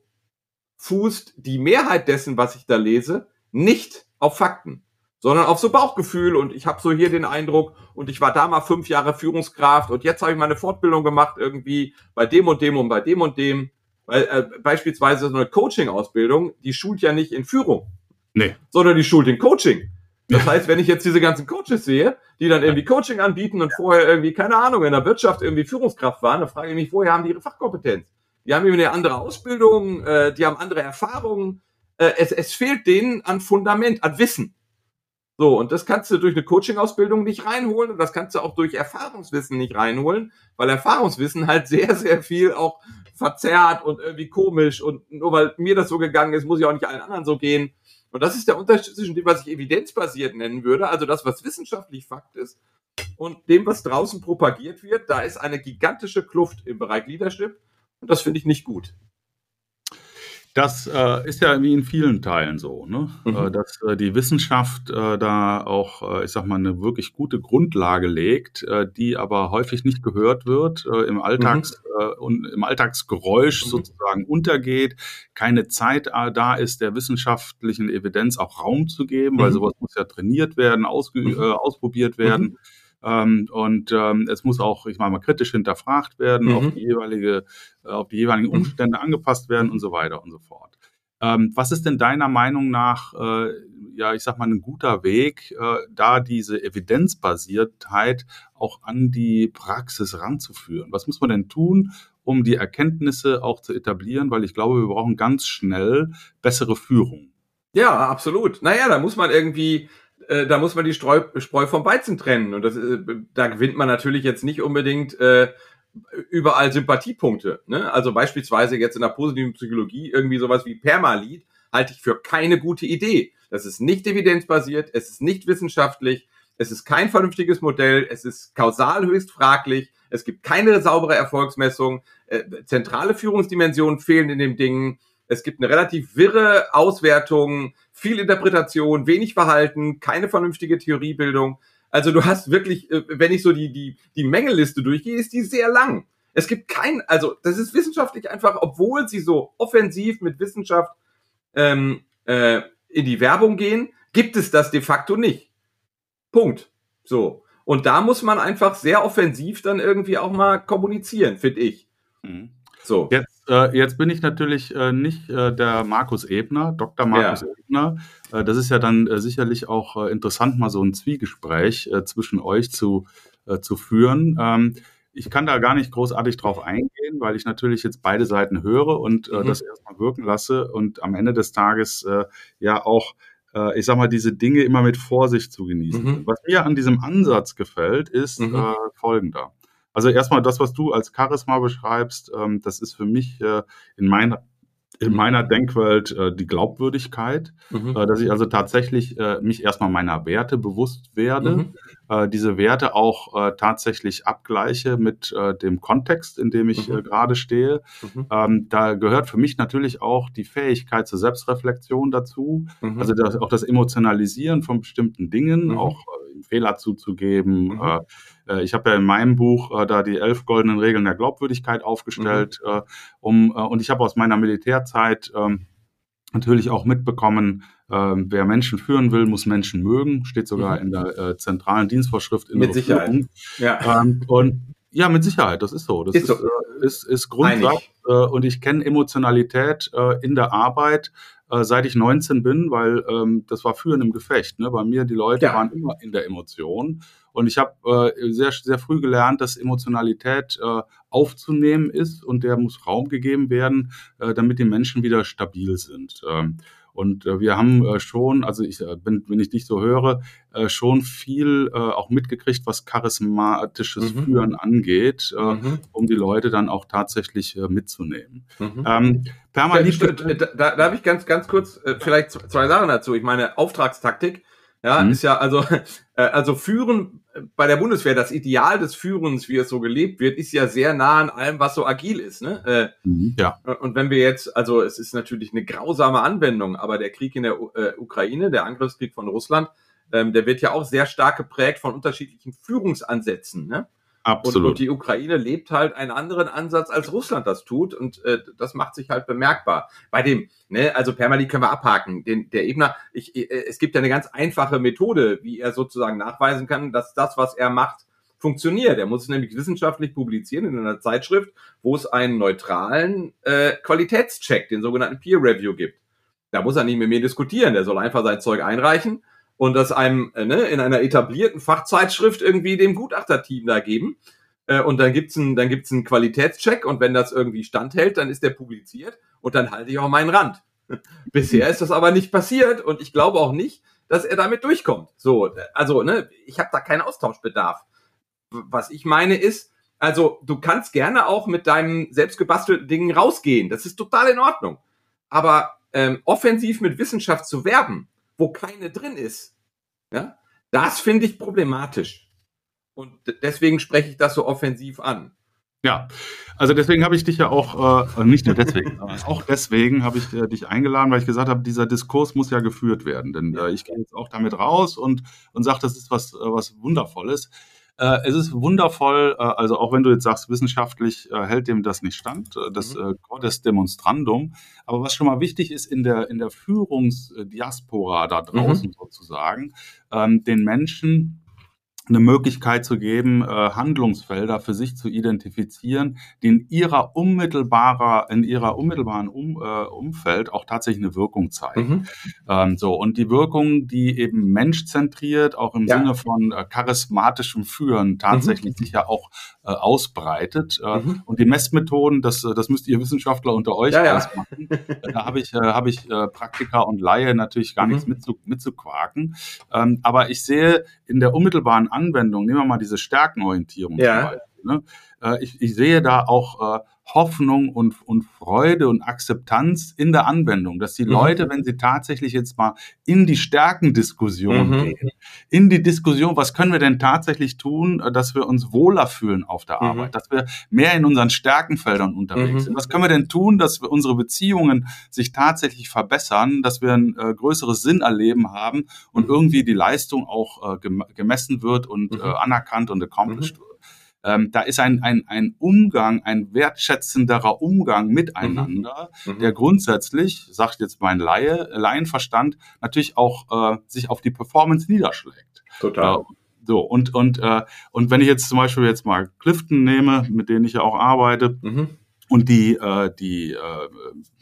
fußt die Mehrheit dessen, was ich da lese, nicht auf Fakten, sondern auf so Bauchgefühl und ich habe so hier den Eindruck und ich war da mal fünf Jahre Führungskraft und jetzt habe ich meine Fortbildung gemacht irgendwie bei dem und dem und bei dem und dem. Weil äh, beispielsweise so eine Coaching-Ausbildung, die schult ja nicht in Führung, nee. sondern die schult in Coaching. Das heißt, wenn ich jetzt diese ganzen Coaches sehe, die dann irgendwie Coaching anbieten und vorher irgendwie, keine Ahnung, in der Wirtschaft irgendwie Führungskraft waren, dann frage ich mich, woher haben die ihre Fachkompetenz? Die haben eben eine andere Ausbildung, äh, die haben andere Erfahrungen. Äh, es, es fehlt denen an Fundament, an Wissen. So, und das kannst du durch eine Coaching-Ausbildung nicht reinholen und das kannst du auch durch Erfahrungswissen nicht reinholen, weil Erfahrungswissen halt sehr, sehr viel auch verzerrt und irgendwie komisch und nur weil mir das so gegangen ist, muss ich auch nicht allen anderen so gehen. Und das ist der Unterschied zwischen dem, was ich evidenzbasiert nennen würde, also das, was wissenschaftlich Fakt ist, und dem, was draußen propagiert wird. Da ist eine gigantische Kluft im Bereich Leadership. Und das finde ich nicht gut. Das äh, ist ja wie in vielen Teilen so, ne? Mhm. Äh, dass äh, die Wissenschaft äh, da auch, äh, ich sag mal, eine wirklich gute Grundlage legt, äh, die aber häufig nicht gehört wird, äh, im Alltags mhm. äh, und im Alltagsgeräusch mhm. sozusagen untergeht, keine Zeit äh, da ist, der wissenschaftlichen Evidenz auch Raum zu geben, weil mhm. sowas muss ja trainiert werden, ausge mhm. äh, ausprobiert werden. Mhm. Ähm, und ähm, es muss auch, ich meine mal, kritisch hinterfragt werden, mhm. auf die jeweilige, äh, auf die jeweiligen mhm. Umstände angepasst werden und so weiter und so fort. Ähm, was ist denn deiner Meinung nach, äh, ja, ich sag mal, ein guter Weg, äh, da diese Evidenzbasiertheit auch an die Praxis ranzuführen? Was muss man denn tun, um die Erkenntnisse auch zu etablieren? Weil ich glaube, wir brauchen ganz schnell bessere Führung. Ja, absolut. Naja, da muss man irgendwie äh, da muss man die Streu, Spreu vom Weizen trennen. Und das, äh, da gewinnt man natürlich jetzt nicht unbedingt äh, überall Sympathiepunkte. Ne? Also beispielsweise jetzt in der positiven Psychologie irgendwie sowas wie Permalit halte ich für keine gute Idee. Das ist nicht evidenzbasiert, es ist nicht wissenschaftlich, es ist kein vernünftiges Modell, es ist kausal höchst fraglich, es gibt keine saubere Erfolgsmessung, äh, zentrale Führungsdimensionen fehlen in dem Ding. Es gibt eine relativ wirre Auswertung, viel Interpretation, wenig Verhalten, keine vernünftige Theoriebildung. Also du hast wirklich, äh, wenn ich so die, die, die Mängelliste durchgehe, ist die sehr lang. Es gibt kein, also das ist wissenschaftlich einfach, obwohl sie so offensiv mit Wissenschaft ähm, äh, in die Werbung gehen, gibt es das de facto nicht. Punkt. So. Und da muss man einfach sehr offensiv dann irgendwie auch mal kommunizieren, finde ich. Mhm. So. Jetzt, äh, jetzt bin ich natürlich äh, nicht äh, der Markus Ebner, Dr. Markus ja. Ebner. Äh, das ist ja dann äh, sicherlich auch äh, interessant, mal so ein Zwiegespräch zwischen euch zu, zu führen. Ähm, ich kann da gar nicht großartig drauf eingehen, weil ich natürlich jetzt beide Seiten höre und mhm. das erstmal wirken lasse und am Ende des Tages ja auch ich sag mal, diese Dinge immer mit Vorsicht zu genießen. Mhm. Was mir an diesem Ansatz gefällt, ist mhm. äh, folgender. Also erstmal das, was du als Charisma beschreibst, ähm, das ist für mich äh, in meiner in meiner Denkwelt äh, die Glaubwürdigkeit, mhm. äh, dass ich also tatsächlich äh, mich erstmal meiner Werte bewusst werde, mhm. äh, diese Werte auch äh, tatsächlich abgleiche mit äh, dem Kontext, in dem ich mhm. äh, gerade stehe. Mhm. Ähm, da gehört für mich natürlich auch die Fähigkeit zur Selbstreflexion dazu, mhm. also das, auch das Emotionalisieren von bestimmten Dingen, mhm. auch Fehler zuzugeben. Äh, äh, ich habe ja in meinem Buch äh, da die elf goldenen Regeln der Glaubwürdigkeit aufgestellt, mhm. äh, um, äh, und ich habe aus meiner Militärzeit ähm, natürlich auch mitbekommen, ähm, wer Menschen führen will, muss Menschen mögen, steht sogar mhm. in der äh, zentralen Dienstvorschrift in Mit Sicherheit. Führung. Ja. Ähm, und ja, mit Sicherheit, das ist so. Das ist, ist, so. Äh, ist, ist Grundsatz. Äh, und ich kenne Emotionalität äh, in der Arbeit äh, seit ich 19 bin, weil ähm, das war führen im Gefecht. Ne? Bei mir, die Leute ja. waren immer in der Emotion. Und ich habe äh, sehr, sehr früh gelernt, dass Emotionalität äh, aufzunehmen ist und der muss Raum gegeben werden, äh, damit die Menschen wieder stabil sind. Ähm, und äh, wir haben äh, schon, also ich, äh, wenn, wenn ich dich so höre, äh, schon viel äh, auch mitgekriegt, was charismatisches mhm. Führen angeht, äh, mhm. um die Leute dann auch tatsächlich äh, mitzunehmen. Mhm. Ähm, Permalit da, da, da habe ich ganz, ganz kurz äh, vielleicht zwei Sachen dazu. Ich meine, Auftragstaktik ja, mhm. ist ja also, äh, also Führen bei der Bundeswehr, das Ideal des Führens, wie es so gelebt wird, ist ja sehr nah an allem, was so agil ist. Ne? Äh, mhm, ja. Und wenn wir jetzt, also es ist natürlich eine grausame Anwendung, aber der Krieg in der äh, Ukraine, der Angriffskrieg von Russland, ähm, der wird ja auch sehr stark geprägt von unterschiedlichen Führungsansätzen. Ne? Absolut. Und, und, die Ukraine lebt halt einen anderen Ansatz, als Russland das tut. Und äh, das macht sich halt bemerkbar. Bei dem, ne, also Permali können wir abhaken. Den, der Ebner, ich, äh, es gibt ja eine ganz einfache Methode, wie er sozusagen nachweisen kann, dass das, was er macht, funktioniert. Er muss es nämlich wissenschaftlich publizieren in einer Zeitschrift, wo es einen neutralen äh, Qualitätscheck, den sogenannten Peer Review gibt. Da muss er nicht mit mir diskutieren. Der soll einfach sein Zeug einreichen und das einem äh, ne, in einer etablierten Fachzeitschrift irgendwie dem Gutachterteam da geben. Äh, und dann gibt's einen, dann gibt's einen Qualitätscheck und wenn das irgendwie standhält, dann ist der publiziert und dann halte ich auch meinen Rand. Bisher ist das aber nicht passiert und ich glaube auch nicht, dass er damit durchkommt. So, also ne, ich habe da keinen Austauschbedarf. Was ich meine ist, also du kannst gerne auch mit deinem selbstgebastelten Dingen rausgehen. Das ist total in Ordnung. Aber ähm, offensiv mit Wissenschaft zu werben, wo keine drin ist. Ja? Das finde ich problematisch. Und deswegen spreche ich das so offensiv an. Ja, also deswegen habe ich dich ja auch, äh, nicht nur deswegen, auch deswegen habe ich äh, dich eingeladen, weil ich gesagt habe, dieser Diskurs muss ja geführt werden. Denn äh, ich gehe jetzt auch damit raus und, und sage, das ist was, äh, was Wundervolles. Äh, es ist wundervoll, äh, also auch wenn du jetzt sagst, wissenschaftlich äh, hält dem das nicht stand, äh, das mhm. Cordes Demonstrandum. Aber was schon mal wichtig ist in der, in der Führungsdiaspora da draußen mhm. sozusagen, ähm, den Menschen eine Möglichkeit zu geben, äh, Handlungsfelder für sich zu identifizieren, die in ihrer unmittelbarer, in ihrer unmittelbaren um, äh, Umfeld auch tatsächlich eine Wirkung zeigen. Mhm. Ähm, so und die Wirkung, die eben menschzentriert, auch im ja. Sinne von äh, charismatischem Führen tatsächlich mhm. sich ja auch äh, ausbreitet. Äh, mhm. Und die Messmethoden, das, äh, das müsst ihr Wissenschaftler unter euch ja, ausmachen. Ja. da habe ich, äh, habe ich äh, Praktiker und Laie natürlich gar mhm. nichts mitzu, mitzuquaken. Ähm, aber ich sehe in der unmittelbaren Anwendung, nehmen wir mal diese Stärkenorientierung ja. zum Beispiel. Ne? Äh, ich, ich sehe da auch äh, Hoffnung und, und Freude und Akzeptanz in der Anwendung, dass die mhm. Leute, wenn sie tatsächlich jetzt mal in die Stärkendiskussion mhm. gehen, in die Diskussion, was können wir denn tatsächlich tun, äh, dass wir uns wohler fühlen auf der mhm. Arbeit, dass wir mehr in unseren Stärkenfeldern unterwegs mhm. sind. Was können wir denn tun, dass wir unsere Beziehungen sich tatsächlich verbessern, dass wir ein äh, größeres Sinn erleben haben und irgendwie die Leistung auch äh, gemessen wird und äh, anerkannt und accomplished wird. Ähm, da ist ein, ein, ein Umgang, ein wertschätzenderer Umgang miteinander, mhm. mhm. der grundsätzlich, sagt jetzt mein Laie, Laienverstand, natürlich auch äh, sich auf die Performance niederschlägt. Total. Äh, so, und, und, äh, und wenn ich jetzt zum Beispiel jetzt mal Clifton nehme, mit denen ich ja auch arbeite, mhm. und die, äh, die äh,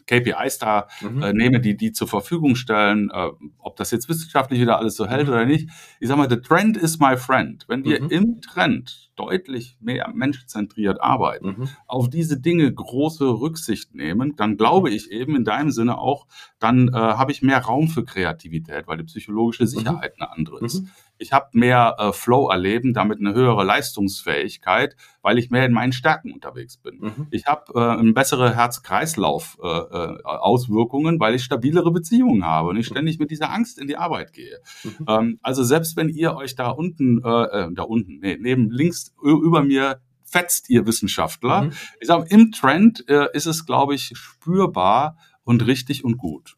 KPIs da mhm. äh, nehme, die die zur Verfügung stellen, äh, ob das jetzt wissenschaftlich wieder alles so hält mhm. oder nicht. Ich sage mal, the trend is my friend. Wenn wir mhm. im Trend deutlich mehr menschzentriert arbeiten, mhm. auf diese Dinge große Rücksicht nehmen, dann glaube ich eben in deinem Sinne auch, dann äh, habe ich mehr Raum für Kreativität, weil die psychologische mhm. Sicherheit eine andere ist. Mhm. Ich habe mehr äh, Flow erleben, damit eine höhere Leistungsfähigkeit, weil ich mehr in meinen Stärken unterwegs bin. Mhm. Ich habe äh, eine bessere Herz-Kreislauf-Auswirkungen, äh, äh weil ich stabilere Beziehungen habe und ich mhm. ständig mit dieser Angst in die Arbeit gehe. Mhm. Ähm, also selbst wenn ihr euch da unten, äh da unten, nee, neben links über mir fetzt, ihr Wissenschaftler, mhm. ich sage, im Trend äh, ist es, glaube ich, spürbar und richtig und gut.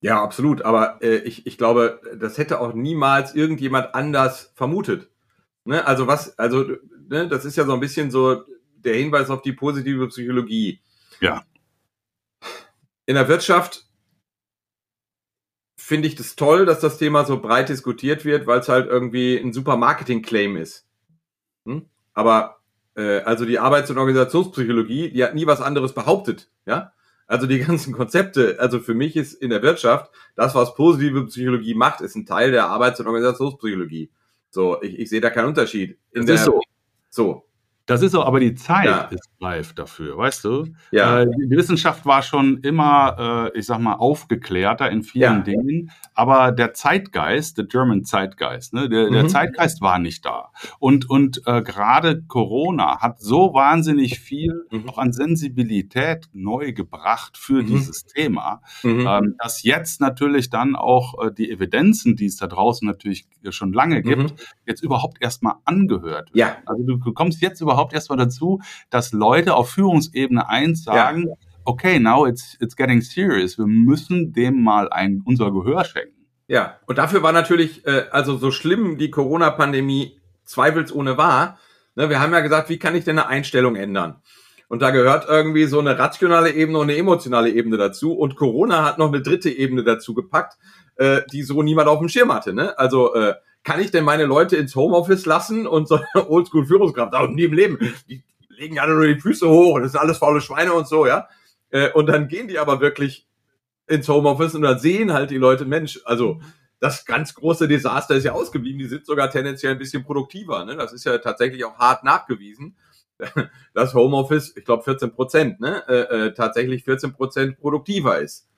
Ja, absolut. Aber äh, ich, ich glaube, das hätte auch niemals irgendjemand anders vermutet. Ne? Also was, also ne, das ist ja so ein bisschen so der Hinweis auf die positive Psychologie. Ja. In der Wirtschaft finde ich das toll, dass das Thema so breit diskutiert wird, weil es halt irgendwie ein super Marketing-Claim ist. Hm? Aber äh, also die Arbeits- und Organisationspsychologie, die hat nie was anderes behauptet, ja. Also die ganzen Konzepte, also für mich ist in der Wirtschaft das, was positive Psychologie macht, ist ein Teil der Arbeits- und Organisationspsychologie. So, ich, ich sehe da keinen Unterschied. In das der, ist so. So. Das ist so, aber die Zeit ja. ist reif dafür, weißt du? Ja. Äh, die Wissenschaft war schon immer, äh, ich sag mal, aufgeklärter in vielen ja. Dingen, aber der Zeitgeist, der German Zeitgeist, ne, der, mhm. der Zeitgeist war nicht da. Und, und äh, gerade Corona hat so wahnsinnig viel mhm. auch an Sensibilität neu gebracht für mhm. dieses Thema, mhm. ähm, dass jetzt natürlich dann auch äh, die Evidenzen, die es da draußen natürlich schon lange gibt, mhm. jetzt überhaupt erstmal angehört werden. Ja. Also du, du kommst jetzt überhaupt überhaupt erstmal dazu, dass Leute auf Führungsebene eins sagen, ja. okay, now it's, it's getting serious. Wir müssen dem mal ein, unser Gehör schenken. Ja, und dafür war natürlich, äh, also so schlimm die Corona-Pandemie zweifelsohne war, ne, wir haben ja gesagt, wie kann ich denn eine Einstellung ändern? Und da gehört irgendwie so eine rationale Ebene und eine emotionale Ebene dazu. Und Corona hat noch eine dritte Ebene dazu gepackt, äh, die so niemand auf dem Schirm hatte. Ne? Also äh, kann ich denn meine Leute ins Homeoffice lassen und so eine Oldschool-Führungskraft, auch nie im Leben, die legen ja nur die Füße hoch und das sind alles faule Schweine und so, ja. Äh, und dann gehen die aber wirklich ins Homeoffice und dann sehen halt die Leute, Mensch, also das ganz große Desaster ist ja ausgeblieben, die sind sogar tendenziell ein bisschen produktiver. Ne? Das ist ja tatsächlich auch hart nachgewiesen. Das Homeoffice, ich glaube 14 Prozent, ne? Äh, äh, tatsächlich 14 Prozent produktiver ist.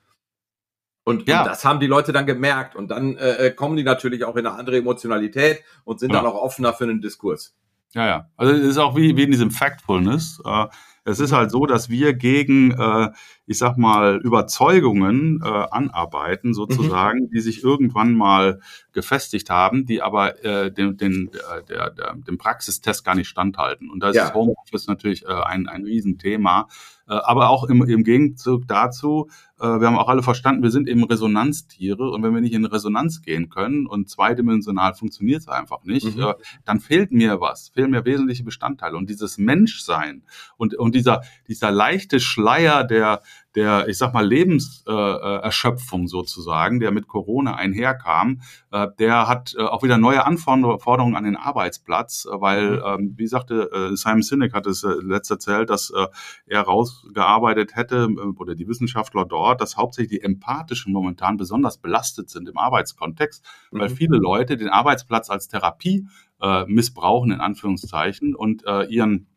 Und, ja. und, das haben die Leute dann gemerkt. Und dann äh, äh, kommen die natürlich auch in eine andere Emotionalität und sind ja. dann auch offener für einen Diskurs. Ja, ja. Also es ist auch wie, wie in diesem Factfulness. Äh, es ist halt so, dass wir gegen, äh, ich sag mal, Überzeugungen äh, anarbeiten, sozusagen, mhm. die sich irgendwann mal gefestigt haben, die aber äh, den, den, äh, der, der, dem Praxistest gar nicht standhalten. Und da ist ja. Homeoffice natürlich äh, ein, ein Riesenthema. Äh, aber auch im, im Gegenzug dazu, wir haben auch alle verstanden, wir sind eben Resonanztiere und wenn wir nicht in Resonanz gehen können und zweidimensional funktioniert es einfach nicht, mhm. Äh, dann fehlt mir was, fehlen mir wesentliche Bestandteile. Und dieses Menschsein und, und dieser, dieser leichte Schleier der, der, ich sag mal, Lebenserschöpfung äh, sozusagen, der mit Corona einherkam, äh, der hat äh, auch wieder neue Anforderungen an den Arbeitsplatz, äh, weil, mhm. ähm, wie sagte äh, Simon Sinek hat es äh, letzt erzählt, dass äh, er rausgearbeitet hätte, äh, oder die Wissenschaftler dort, dass hauptsächlich die Empathischen momentan besonders belastet sind im Arbeitskontext, mhm. weil viele Leute den Arbeitsplatz als Therapie äh, missbrauchen, in Anführungszeichen, und äh, ihren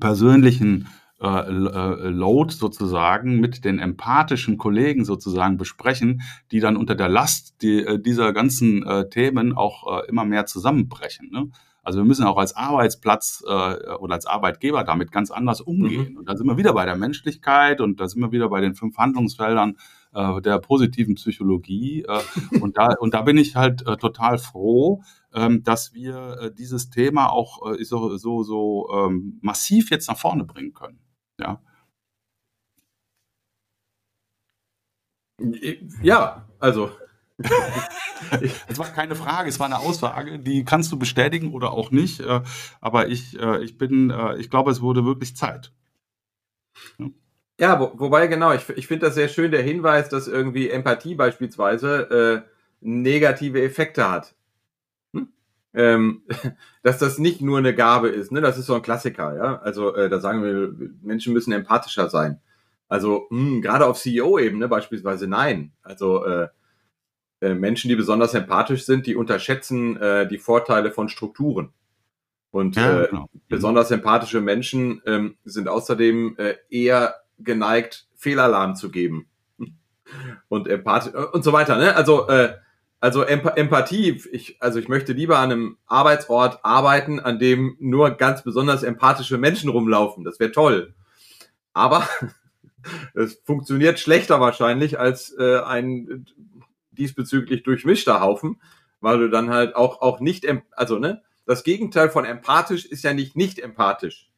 persönlichen äh, äh, Load sozusagen mit den empathischen Kollegen sozusagen besprechen, die dann unter der Last die, äh, dieser ganzen äh, Themen auch äh, immer mehr zusammenbrechen. Ne? Also wir müssen auch als Arbeitsplatz äh, oder als Arbeitgeber damit ganz anders umgehen. Mhm. Und da sind wir wieder bei der Menschlichkeit und da sind wir wieder bei den fünf Handlungsfeldern äh, der positiven Psychologie. Äh, und, da, und da bin ich halt äh, total froh, ähm, dass wir dieses Thema auch so, so, so ähm, massiv jetzt nach vorne bringen können. Ja. Ja, also. Es war keine Frage, es war eine Aussage, die kannst du bestätigen oder auch nicht. Äh, aber ich, äh, ich bin, äh, ich glaube, es wurde wirklich Zeit. Ja, ja wo, wobei genau, ich, ich finde das sehr schön, der Hinweis, dass irgendwie Empathie beispielsweise äh, negative Effekte hat ähm, dass das nicht nur eine Gabe ist. Ne? Das ist so ein Klassiker. Ja? Also äh, da sagen wir, Menschen müssen empathischer sein. Also mh, hm, gerade auf CEO-Ebene beispielsweise nein. Also äh, äh, Menschen, die besonders empathisch sind, die unterschätzen äh, die Vorteile von Strukturen. Und ja, äh, genau. besonders empathische Menschen ähm, sind außerdem äh, eher geneigt, Fehlalarm zu geben. Und Empath und so weiter. Ne? Also äh, also Emp Empathie, ich, also ich möchte lieber an einem Arbeitsort arbeiten, an dem nur ganz besonders empathische Menschen rumlaufen. Das wäre toll. Aber es funktioniert schlechter wahrscheinlich als äh, ein diesbezüglich durchmischter Haufen, weil du dann halt auch, auch nicht, also ne, das Gegenteil von empathisch ist ja nicht nicht empathisch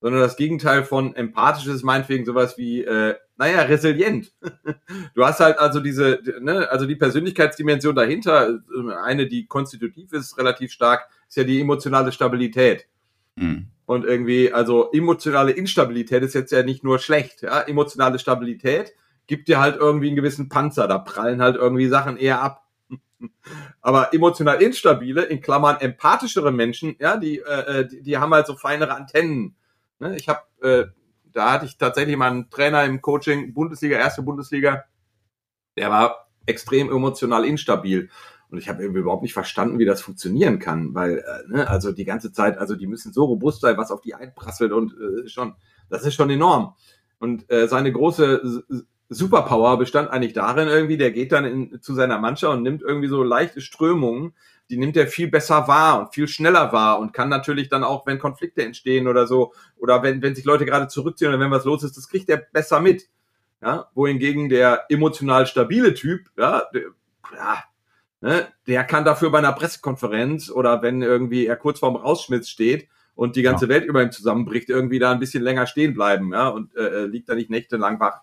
sondern das Gegenteil von empathisch ist meinetwegen sowas wie, äh, naja, resilient. du hast halt also diese, ne, also die Persönlichkeitsdimension dahinter, eine, die konstitutiv ist, relativ stark, ist ja die emotionale Stabilität. Mhm. Und irgendwie, also emotionale Instabilität ist jetzt ja nicht nur schlecht, ja, emotionale Stabilität gibt dir halt irgendwie einen gewissen Panzer, da prallen halt irgendwie Sachen eher ab. Aber emotional instabile, in Klammern empathischere Menschen, ja, die, äh, äh die, die haben halt so feinere Antennen Ne? Ich habe, äh, da hatte ich tatsächlich mal einen Trainer im Coaching, Bundesliga, erste Bundesliga, der war extrem emotional instabil. Und ich habe überhaupt nicht verstanden, wie das funktionieren kann, weil, äh, ne, also die ganze Zeit, also die müssen so robust sein, was auf die einprasselt und äh, schon, das ist schon enorm. Und äh, seine große Superpower bestand eigentlich darin irgendwie, der geht dann in, zu seiner Mannschaft und nimmt irgendwie so leichte Strömungen, die nimmt er viel besser wahr und viel schneller wahr und kann natürlich dann auch, wenn Konflikte entstehen oder so, oder wenn, wenn sich Leute gerade zurückziehen oder wenn was los ist, das kriegt er besser mit. Ja, wohingegen der emotional stabile Typ, ja, der, ja Ne? Der kann dafür bei einer Pressekonferenz oder wenn irgendwie er kurz vorm Rausschmiss steht und die ganze ja. Welt über ihm zusammenbricht, irgendwie da ein bisschen länger stehen bleiben, ja, und äh, äh liegt da nicht nächtelang wach.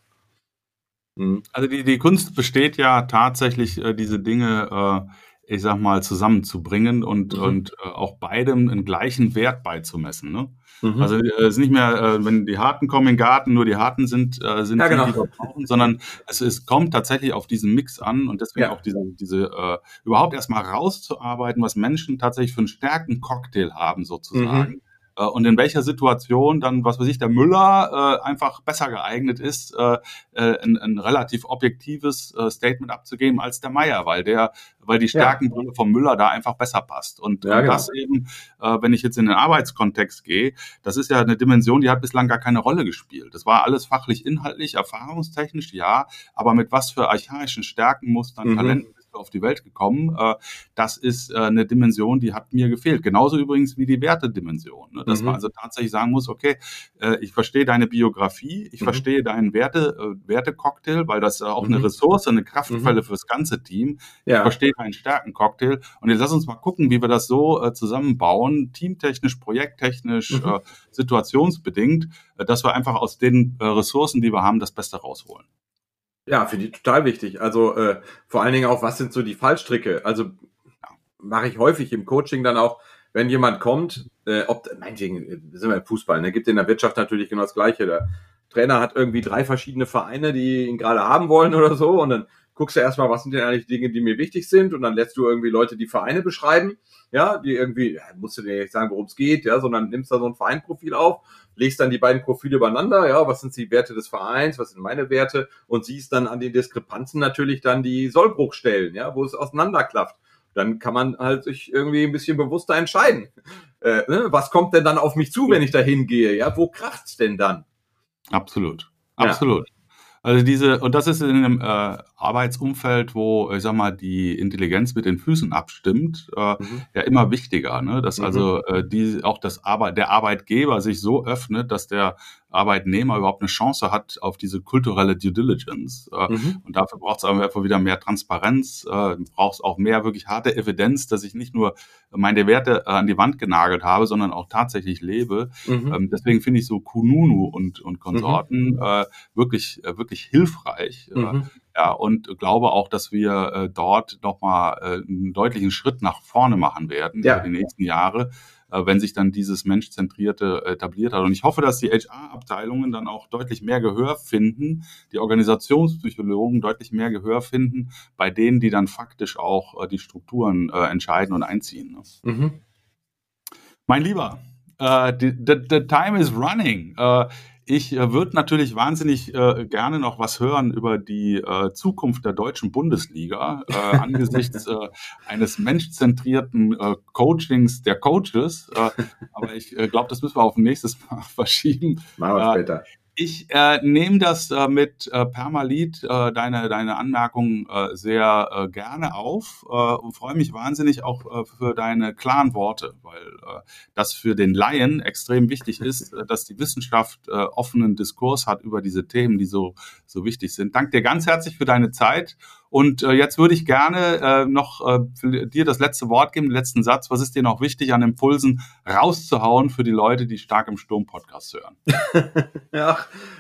Mhm. Also die, die Kunst besteht ja tatsächlich, äh, diese Dinge, äh, ich sag mal, zusammenzubringen und, mhm. und äh, auch beidem einen gleichen Wert beizumessen. Ne? Mhm. Also äh, es ist nicht mehr, äh, wenn die Harten kommen in den Garten, nur die Harten sind, äh, sind ja, genau. die, die wir brauchen, sondern es, es kommt tatsächlich auf diesen Mix an und deswegen ja. auch diese, diese äh, überhaupt erstmal rauszuarbeiten, was Menschen tatsächlich für einen Stärken-Cocktail haben sozusagen. Mhm äh, und in welcher Situation dann, was weiß ich, der Müller äh, einfach besser geeignet ist, äh, äh, ein, ein relativ objektives äh, Statement abzugeben als der Meier, weil der, weil die Stärkenbrille ja. vom Müller da einfach besser passt. Und, ja, genau. das eben, äh, wenn ich jetzt in den Arbeitskontext gehe, das ist ja eine Dimension, die hat bislang gar keine Rolle gespielt. Das war alles fachlich, inhaltlich, erfahrungstechnisch, ja, aber mit was für archaischen Stärken muss dann mhm. Talenten auf die Welt gekommen. Äh, das ist äh, eine Dimension, die hat mir gefehlt. Genauso übrigens wie die Wertedimension. Ne? Dass mhm. man also tatsächlich sagen muss, okay, äh, ich verstehe deine Biografie, ich mhm. verstehe deinen Werte, Wertecocktail, weil das auch mhm. eine Ressource, eine Kraftquelle mhm. fürs ganze Team. Ja. Ich verstehe deinen Stärkencocktail. Und jetzt lass uns mal gucken, wie wir das so zusammenbauen, teamtechnisch, projekttechnisch, mhm. situationsbedingt, dass wir einfach aus den Ressourcen, die wir haben, das Beste rausholen. Ja, finde ich total wichtig. Also äh, vor allen Dingen auch, was sind so die Fallstricke? Also mache ich häufig im Coaching dann auch, wenn jemand kommt, äh, ob, meinetwegen, äh, sind wir im Fußball, ne, gibt in der Wirtschaft natürlich genau das Gleiche. Der Trainer hat irgendwie drei verschiedene Vereine, die ihn gerade haben wollen oder so und dann guckst du erstmal, was sind denn eigentlich Dinge, die mir wichtig sind und dann lässt du irgendwie Leute die Vereine beschreiben, ja, die irgendwie, ja, musst du dir nicht sagen, worum es geht, ja, sondern nimmst da so ein Vereinprofil auf legst dann die beiden Profile übereinander, ja, was sind die Werte des Vereins, was sind meine Werte und siehst dann an den Diskrepanzen natürlich dann die Sollbruchstellen, ja, wo es auseinanderklafft. Dann kann man halt sich irgendwie ein bisschen bewusster entscheiden. Äh, ne? Was kommt denn dann auf mich zu, wenn ich da hingehe? Ja, wo kracht's denn dann? Absolut. Absolut. Ja. Also diese, und das ist in einem äh, Arbeitsumfeld, wo, ich sag mal, die Intelligenz mit den Füßen abstimmt, äh, mhm. ja immer wichtiger, ne? Dass mhm. also äh, die auch das Arbeit, der Arbeitgeber sich so öffnet, dass der Arbeitnehmer überhaupt eine Chance hat auf diese kulturelle Due Diligence. Äh, mhm. Und dafür braucht es einfach wieder mehr Transparenz, äh, braucht es auch mehr wirklich harte Evidenz, dass ich nicht nur meine Werte äh, an die Wand genagelt habe, sondern auch tatsächlich lebe. Mhm. Ähm, deswegen finde ich so Kununu und, und Konsorten mhm. äh, wirklich, wirklich hilfreich. Mhm. Ja, und glaube auch, dass wir äh, dort nochmal äh, einen deutlichen Schritt nach vorne machen werden ja. über die nächsten Jahre wenn sich dann dieses Menschzentrierte etabliert hat. Und ich hoffe, dass die HR-Abteilungen dann auch deutlich mehr Gehör finden, die Organisationspsychologen deutlich mehr Gehör finden, bei denen, die dann faktisch auch äh, die Strukturen äh, entscheiden und einziehen. Ne? Mhm. Mein Lieber, uh, the, the, the, time is running. Uh, ich äh, würde natürlich wahnsinnig äh, gerne noch was hören über die äh, Zukunft der deutschen Bundesliga äh, angesichts äh, eines menschzentrierten äh, Coachings der Coaches. Aber ich glaube, das müssen wir auf nächstes Mal verschieben. Machen wir später. Ich äh, nehme das äh, mit äh, Permalit, äh, deine, deine Anmerkungen äh, sehr äh, gerne auf äh, und freue mich wahnsinnig auch äh, für deine klaren Worte, weil äh, das für den Laien extrem wichtig ist, äh, dass die Wissenschaft äh, offenen Diskurs hat über diese Themen, die so, so wichtig sind. Danke dir ganz herzlich für deine Zeit und äh, jetzt würde ich gerne äh, noch äh, dir das letzte Wort geben, den letzten Satz. Was ist dir noch wichtig an Impulsen rauszuhauen für die Leute, die stark im Sturm-Podcast hören? ja,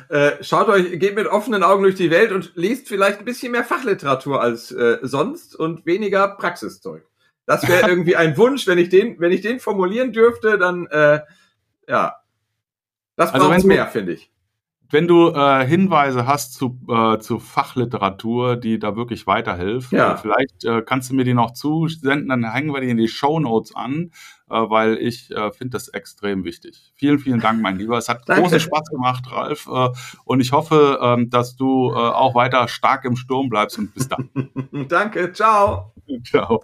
äh, schaut euch, geht mit offenen Augen durch die Welt und liest vielleicht ein bisschen mehr Fachliteratur als äh, sonst und weniger Praxiszeug. Das wäre irgendwie ein Wunsch, wenn ich den, wenn ich den formulieren dürfte, dann äh, ja, das braucht also mehr, finde ich wenn du äh, Hinweise hast zu, äh, zu Fachliteratur, die da wirklich weiterhilft, ja. äh, vielleicht äh, kannst du mir die noch zusenden, dann hängen wir die in die Show Notes an. weil ich finde das extrem wichtig. Vielen, vielen Dank, mein Lieber. Es hat Danke. großen Spaß gemacht, Ralf. und ich hoffe, ähm, dass du auch weiter stark im Sturm bleibst und bis dann. Danke, ciao. Ciao.